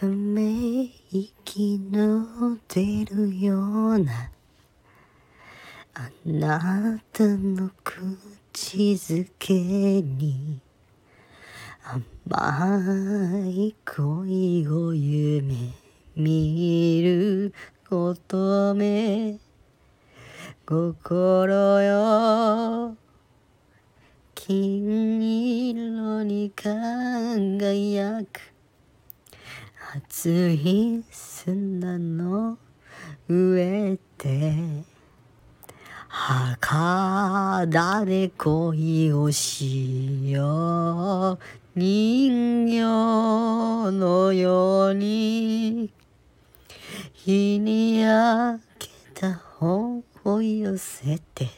ため息の出るようなあなたの口づけに甘い恋を夢見ることめ心よ金色に輝く熱い砂の上で裸で恋をしよう人形のように日に焼けた本を寄せて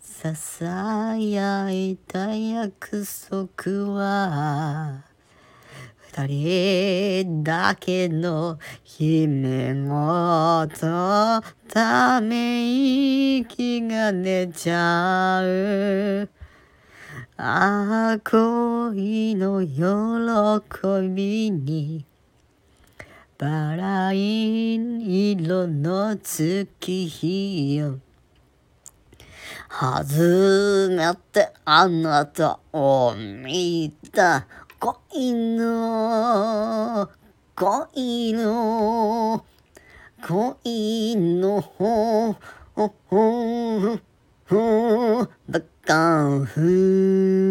ささやいた約束は二人だけの夢ごとため息が出ちゃう。ああ恋の喜びにバラ色の月日よ初めてあなたを見た。恋の恋の恋のほほほほだかふ